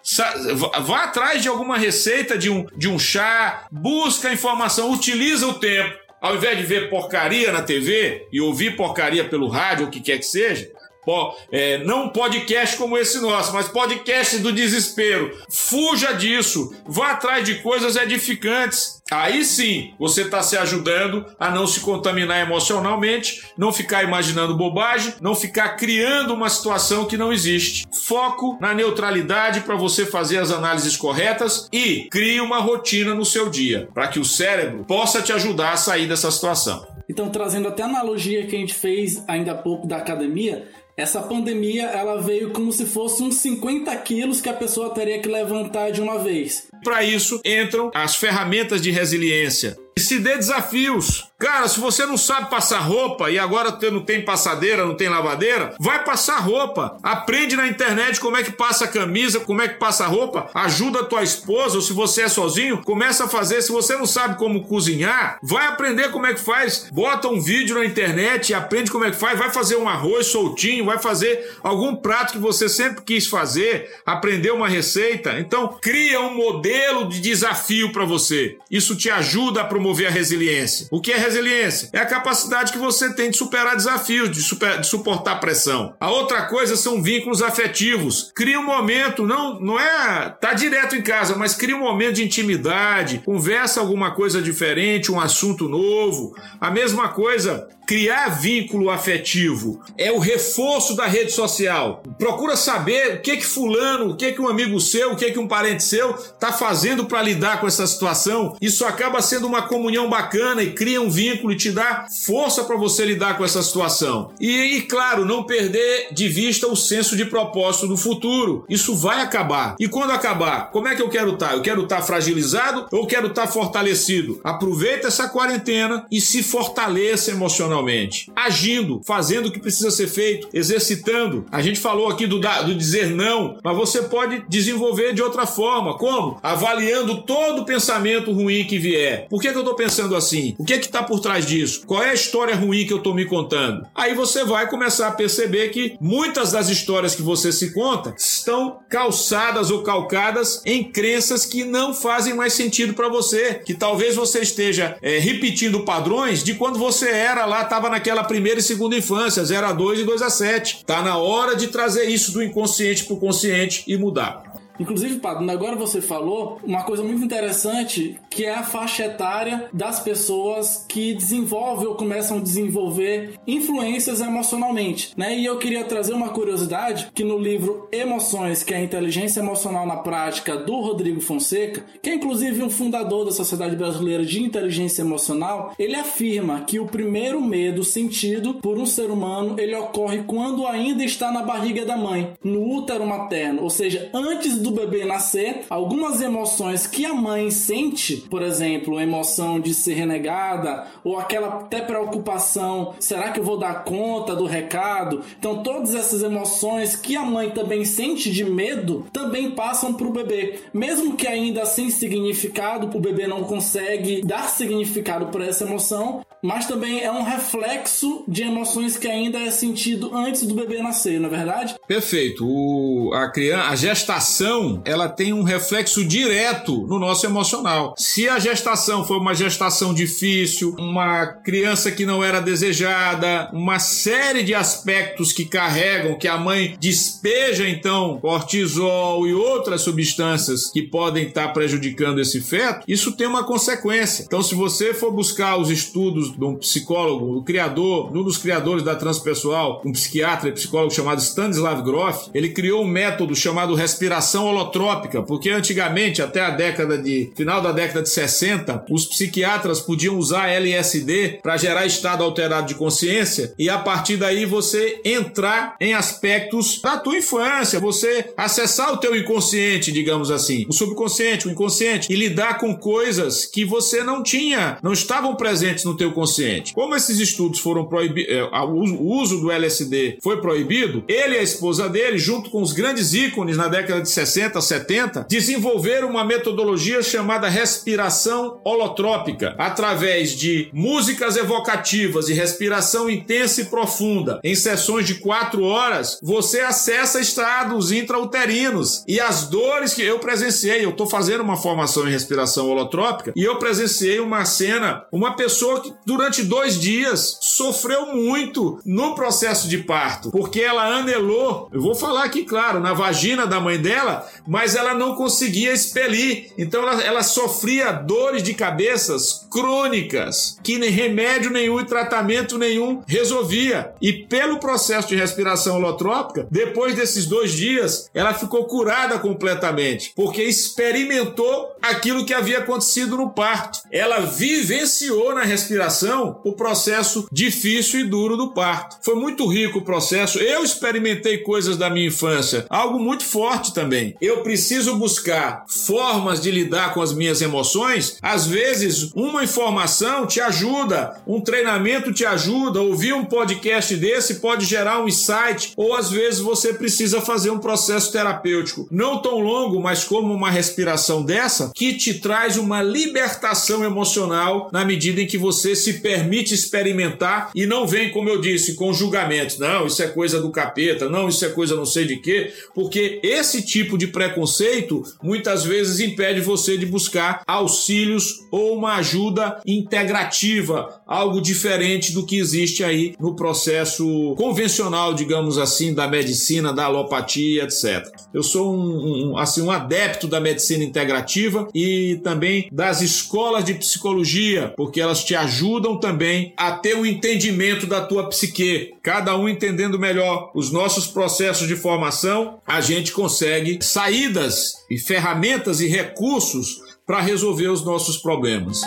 vá atrás de alguma receita de um, de um chá, busca informação, utiliza o tempo. Ao invés de ver porcaria na TV e ouvir porcaria pelo rádio, o que quer que seja, é, não podcast como esse nosso, mas podcast do desespero. Fuja disso. Vá atrás de coisas edificantes. Aí sim você está se ajudando a não se contaminar emocionalmente, não ficar imaginando bobagem, não ficar criando uma situação que não existe. Foco na neutralidade para você fazer as análises corretas e crie uma rotina no seu dia para que o cérebro possa te ajudar a sair dessa situação.
Então, trazendo até a analogia que a gente fez ainda há pouco da academia, essa pandemia ela veio como se fosse uns 50 quilos que a pessoa teria que levantar de uma vez.
Para isso entram as ferramentas de resiliência. E se dê desafios. Cara, se você não sabe passar roupa e agora não tem passadeira, não tem lavadeira, vai passar roupa. Aprende na internet como é que passa camisa, como é que passa roupa. Ajuda a tua esposa, ou se você é sozinho, começa a fazer. Se você não sabe como cozinhar, vai aprender como é que faz. Bota um vídeo na internet aprende como é que faz. Vai fazer um arroz soltinho, vai fazer algum prato que você sempre quis fazer, aprender uma receita. Então, cria um modelo de desafio para você. Isso te ajuda a promover a resiliência. O que é resiliência? É a capacidade que você tem de superar desafios, de, super, de suportar pressão. A outra coisa são vínculos afetivos. Cria um momento, não, não é tá direto em casa, mas cria um momento de intimidade, conversa alguma coisa diferente, um assunto novo. A mesma coisa Criar vínculo afetivo é o reforço da rede social. Procura saber o que que fulano, o que que um amigo seu, o que que um parente seu está fazendo para lidar com essa situação. Isso acaba sendo uma comunhão bacana e cria um vínculo e te dá força para você lidar com essa situação. E, e, claro, não perder de vista o senso de propósito do futuro. Isso vai acabar. E quando acabar, como é que eu quero estar? Tá? Eu quero estar tá fragilizado ou quero estar tá fortalecido? Aproveita essa quarentena e se fortaleça emocionalmente agindo, fazendo o que precisa ser feito, exercitando. A gente falou aqui do, do dizer não, mas você pode desenvolver de outra forma. Como? Avaliando todo o pensamento ruim que vier. Por que, que eu estou pensando assim? O que é que está por trás disso? Qual é a história ruim que eu estou me contando? Aí você vai começar a perceber que muitas das histórias que você se conta estão calçadas ou calcadas em crenças que não fazem mais sentido para você, que talvez você esteja é, repetindo padrões de quando você era lá estava naquela primeira e segunda infância, 0 a 2 e 2 a 7. Tá na hora de trazer isso do inconsciente para o consciente e mudar.
Inclusive, Padre, agora você falou uma coisa muito interessante que é a faixa etária das pessoas que desenvolvem ou começam a desenvolver influências emocionalmente, né? E eu queria trazer uma curiosidade que no livro Emoções, que é a inteligência emocional na prática do Rodrigo Fonseca, que é inclusive um fundador da Sociedade Brasileira de Inteligência Emocional, ele afirma que o primeiro medo sentido por um ser humano, ele ocorre quando ainda está na barriga da mãe, no útero materno, ou seja, antes do bebê nascer, algumas emoções que a mãe sente, por exemplo, a emoção de ser renegada, ou aquela até preocupação: será que eu vou dar conta do recado? Então, todas essas emoções que a mãe também sente de medo também passam para o bebê. Mesmo que ainda sem significado, o bebê não consegue dar significado para essa emoção, mas também é um reflexo de emoções que ainda é sentido antes do bebê nascer, não é verdade?
Perfeito. O, a, criança, a gestação ela tem um reflexo direto no nosso emocional. Se a gestação foi uma gestação difícil, uma criança que não era desejada, uma série de aspectos que carregam, que a mãe despeja então cortisol e outras substâncias que podem estar prejudicando esse feto, isso tem uma consequência. Então, se você for buscar os estudos de um psicólogo, o criador, um dos criadores da transpessoal, um psiquiatra e psicólogo chamado Stanislav Grof, ele criou um método chamado respiração holotrópica, porque antigamente, até a década de final da década de 60, os psiquiatras podiam usar LSD para gerar estado alterado de consciência e a partir daí você entrar em aspectos da tua infância, você acessar o teu inconsciente, digamos assim, o subconsciente, o inconsciente e lidar com coisas que você não tinha, não estavam presentes no teu consciente. Como esses estudos foram proibidos, é, o uso do LSD foi proibido, ele e a esposa dele, junto com os grandes ícones na década de 60, 70, desenvolveram uma metodologia chamada respiração holotrópica, através de músicas evocativas e respiração intensa e profunda. Em sessões de quatro horas, você acessa estados intrauterinos e as dores que eu presenciei. Eu estou fazendo uma formação em respiração holotrópica e eu presenciei uma cena, uma pessoa que durante dois dias sofreu muito no processo de parto, porque ela anelou, eu vou falar aqui, claro, na vagina da mãe dela, mas ela não conseguia expelir. Então ela, ela sofria dores de cabeças crônicas que nem remédio nenhum e tratamento nenhum resolvia. E pelo processo de respiração holotrópica, depois desses dois dias, ela ficou curada completamente, porque experimentou aquilo que havia acontecido no parto. Ela vivenciou na respiração o processo difícil e duro do parto. Foi muito rico o processo. Eu experimentei coisas da minha infância, algo muito forte também. Eu preciso buscar formas de lidar com as minhas emoções. Às vezes, uma informação te ajuda, um treinamento te ajuda, ouvir um podcast desse pode gerar um insight, ou às vezes você precisa fazer um processo terapêutico, não tão longo, mas como uma respiração dessa, que te traz uma libertação emocional na medida em que você se permite experimentar e não vem, como eu disse, com julgamentos. Não, isso é coisa do capeta, não, isso é coisa não sei de quê, porque esse tipo de preconceito muitas vezes impede você de buscar auxílios ou uma ajuda integrativa, algo diferente do que existe aí no processo convencional, digamos assim, da medicina, da alopatia, etc. Eu sou um, um assim um adepto da medicina integrativa e também das escolas de psicologia, porque elas te ajudam também a ter um entendimento da tua psique. Cada um entendendo melhor os nossos processos de formação, a gente consegue saídas e ferramentas e recursos para resolver os nossos problemas.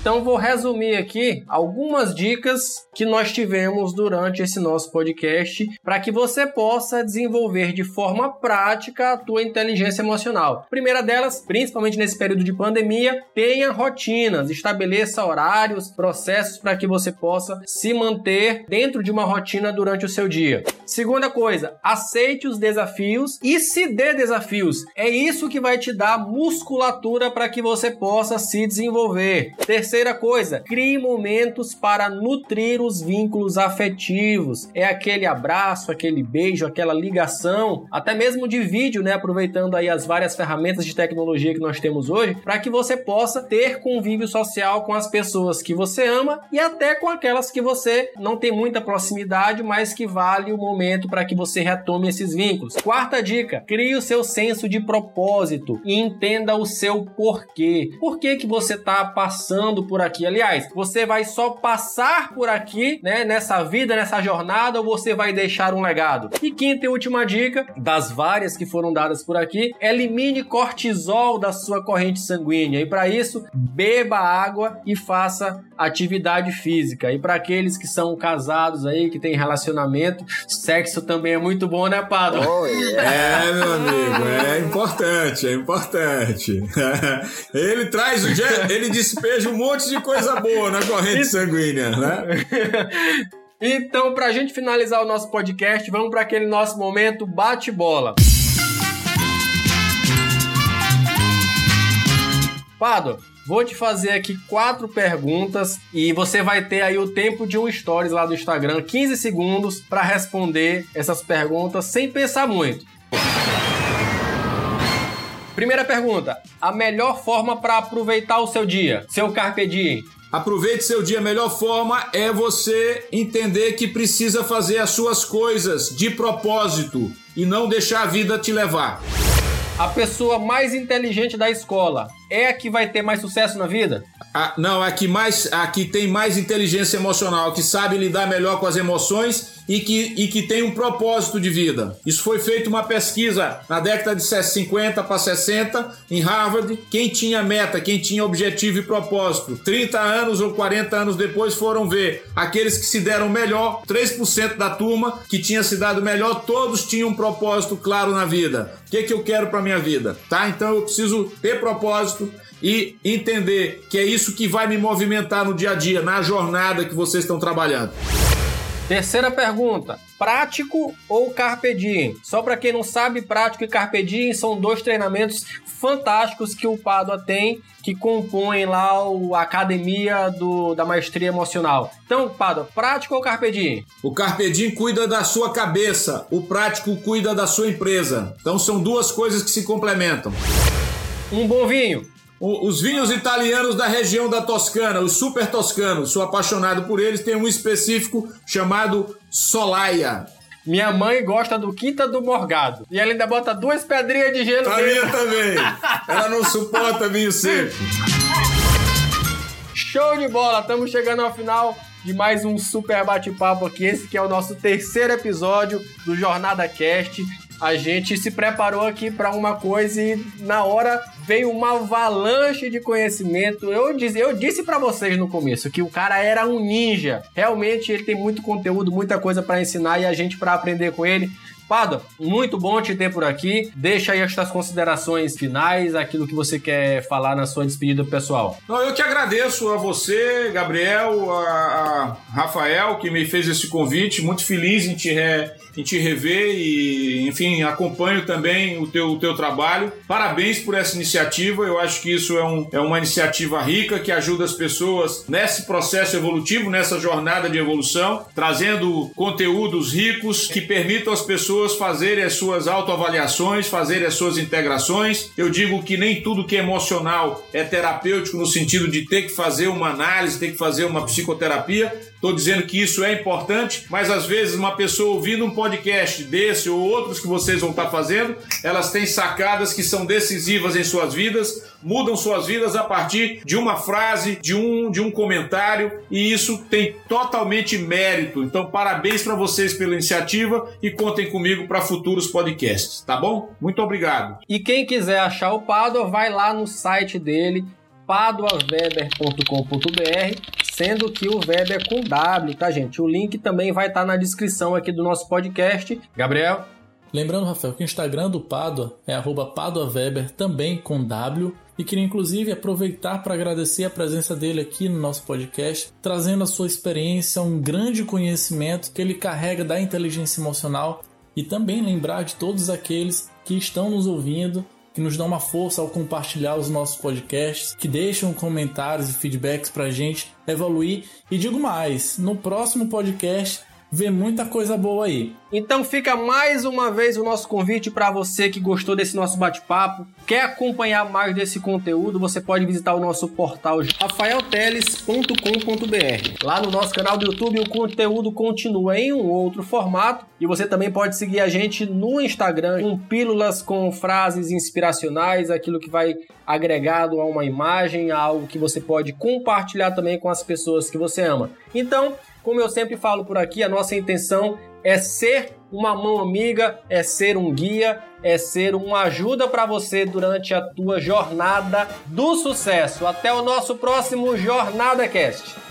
Então vou resumir aqui algumas dicas que nós tivemos durante esse nosso podcast para que você possa desenvolver de forma prática a tua inteligência emocional. primeira delas, principalmente nesse período de pandemia, tenha rotinas, estabeleça horários, processos para que você possa se manter dentro de uma rotina durante o seu dia. Segunda coisa, aceite os desafios e se dê desafios. É isso que vai te dar musculatura para que você possa se desenvolver. Terceira coisa, crie momentos para nutrir os vínculos afetivos. É aquele abraço, aquele beijo, aquela ligação, até mesmo de vídeo, né? Aproveitando aí as várias ferramentas de tecnologia que nós temos hoje, para que você possa ter convívio social com as pessoas que você ama e até com aquelas que você não tem muita proximidade, mas que vale o momento para que você retome esses vínculos. Quarta dica: crie o seu senso de propósito e entenda o seu porquê. Por que, que você está passando por aqui? Aliás, você vai só passar por aqui, né, nessa vida, nessa jornada, ou você vai deixar um legado? E quinta e última dica, das várias que foram dadas por aqui, elimine cortisol da sua corrente sanguínea. E para isso, beba água e faça atividade física. E para aqueles que são casados aí, que têm relacionamento, sexo também é muito bom, né, Padre?
Oh, yeah. É, meu amigo, é importante, é importante. (laughs) Ele traz o ele despeja um monte de coisa boa na corrente sanguínea, né? (laughs)
Então, pra gente finalizar o nosso podcast, vamos para aquele nosso momento bate-bola. Pado, Vou te fazer aqui quatro perguntas e você vai ter aí o tempo de um stories lá do Instagram, 15 segundos para responder essas perguntas sem pensar muito. Primeira pergunta: a melhor forma para aproveitar o seu dia, seu carpe diem?
Aproveite seu dia. A melhor forma é você entender que precisa fazer as suas coisas de propósito e não deixar a vida te levar.
A pessoa mais inteligente da escola é a que vai ter mais sucesso na vida?
A, não, a que, mais, a que tem mais inteligência emocional, que sabe lidar melhor com as emoções e que, e que tem um propósito de vida. Isso foi feito uma pesquisa na década de 50 para 60 em Harvard. Quem tinha meta, quem tinha objetivo e propósito, 30 anos ou 40 anos depois foram ver aqueles que se deram melhor, 3% da turma que tinha se dado melhor, todos tinham um propósito claro na vida. O que, é que eu quero para minha vida? Tá? Então eu preciso ter propósito, e entender que é isso que vai me movimentar no dia a dia, na jornada que vocês estão trabalhando.
Terceira pergunta: prático ou carpe diem? Só para quem não sabe, prático e carpe diem são dois treinamentos fantásticos que o Padua tem, que compõem lá a academia do, da maestria emocional. Então, Padua, prático ou carpe diem?
O carpe diem cuida da sua cabeça, o prático cuida da sua empresa. Então são duas coisas que se complementam.
Um bom vinho
os vinhos italianos da região da Toscana, os super toscanos, sou apaixonado por eles. Tem um específico chamado Solaia.
Minha mãe gosta do Quinta do Morgado. E ela ainda bota duas pedrinhas de gelo
A minha também. Ela não suporta vinho seco.
Show de bola! Estamos chegando ao final de mais um super bate-papo aqui. Esse que é o nosso terceiro episódio do Jornada Cast a gente se preparou aqui para uma coisa e na hora veio uma avalanche de conhecimento. Eu disse, eu disse para vocês no começo que o cara era um ninja. Realmente ele tem muito conteúdo, muita coisa para ensinar e a gente para aprender com ele. Pada, muito bom te ter por aqui. Deixa aí as suas considerações finais, aquilo que você quer falar na sua despedida pessoal.
Não, eu que agradeço a você, Gabriel, a, a Rafael, que me fez esse convite. Muito feliz em te, re, em te rever e, enfim, acompanho também o teu, o teu trabalho. Parabéns por essa iniciativa. Eu acho que isso é, um, é uma iniciativa rica que ajuda as pessoas nesse processo evolutivo, nessa jornada de evolução, trazendo conteúdos ricos que permitam às pessoas fazerem as suas autoavaliações, fazerem as suas integrações. Eu digo que nem tudo que é emocional é terapêutico no sentido de ter que fazer uma análise, ter que fazer uma psicoterapia. Estou dizendo que isso é importante, mas às vezes uma pessoa ouvindo um podcast desse ou outros que vocês vão estar fazendo, elas têm sacadas que são decisivas em suas vidas, mudam suas vidas a partir de uma frase, de um, de um comentário, e isso tem totalmente mérito. Então, parabéns para vocês pela iniciativa e contem comigo para futuros podcasts, tá bom? Muito obrigado.
E quem quiser achar o Pádua, vai lá no site dele, paduaweber.com.br, sendo que o Weber é com W, tá, gente? O link também vai estar tá na descrição aqui do nosso podcast. Gabriel?
Lembrando, Rafael, que o Instagram do Padua é paduaweber, também com W. E queria inclusive aproveitar para agradecer a presença dele aqui no nosso podcast, trazendo a sua experiência, um grande conhecimento que ele carrega da inteligência emocional e também lembrar de todos aqueles que estão nos ouvindo que nos dão uma força ao compartilhar os nossos podcasts, que deixam comentários e feedbacks para a gente evoluir. E digo mais, no próximo podcast vê muita coisa boa aí.
Então fica mais uma vez o nosso convite para você que gostou desse nosso bate-papo, quer acompanhar mais desse conteúdo, você pode visitar o nosso portal rafaelteles.com.br. Lá no nosso canal do YouTube o conteúdo continua em um outro formato e você também pode seguir a gente no Instagram com pílulas com frases inspiracionais, aquilo que vai agregado a uma imagem, algo que você pode compartilhar também com as pessoas que você ama. Então, como eu sempre falo por aqui, a nossa intenção é ser uma mão amiga, é ser um guia, é ser uma ajuda para você durante a tua jornada do sucesso. Até o nosso próximo Jornada Cast.